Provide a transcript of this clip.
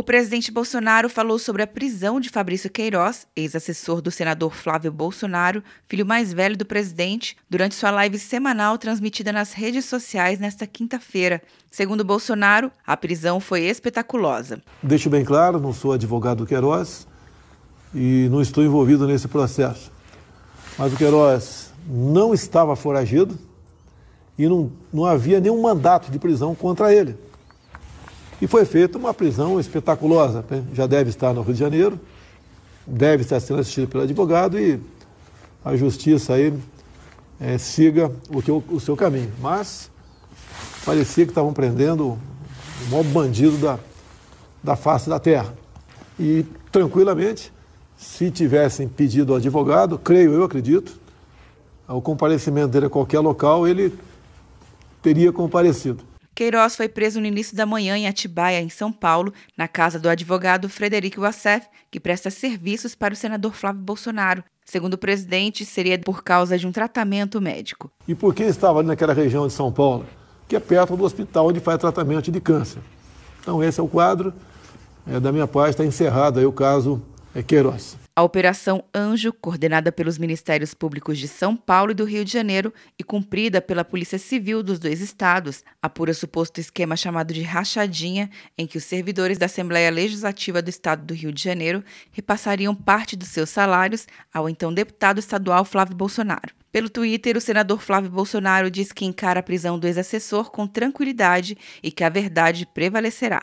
O presidente Bolsonaro falou sobre a prisão de Fabrício Queiroz, ex-assessor do senador Flávio Bolsonaro, filho mais velho do presidente, durante sua live semanal transmitida nas redes sociais nesta quinta-feira. Segundo Bolsonaro, a prisão foi espetaculosa. Deixo bem claro, não sou advogado do Queiroz e não estou envolvido nesse processo. Mas o Queiroz não estava foragido e não, não havia nenhum mandato de prisão contra ele. E foi feita uma prisão espetaculosa. Né? Já deve estar no Rio de Janeiro, deve estar sendo assistido pelo advogado e a justiça aí é, siga o, que, o seu caminho. Mas parecia que estavam prendendo o maior bandido da, da face da terra. E tranquilamente, se tivessem pedido ao advogado, creio eu, acredito, o comparecimento dele a qualquer local, ele teria comparecido. Queiroz foi preso no início da manhã em Atibaia, em São Paulo, na casa do advogado Frederico Wassef, que presta serviços para o senador Flávio Bolsonaro. Segundo o presidente, seria por causa de um tratamento médico. E por que estava ali naquela região de São Paulo? Que é perto do hospital onde faz tratamento de câncer. Então, esse é o quadro. É, da minha parte, está encerrado aí o caso Queiroz. A Operação Anjo, coordenada pelos Ministérios Públicos de São Paulo e do Rio de Janeiro e cumprida pela Polícia Civil dos dois estados, apura suposto esquema chamado de rachadinha, em que os servidores da Assembleia Legislativa do Estado do Rio de Janeiro repassariam parte dos seus salários ao então deputado estadual Flávio Bolsonaro. Pelo Twitter, o senador Flávio Bolsonaro diz que encara a prisão do ex-assessor com tranquilidade e que a verdade prevalecerá.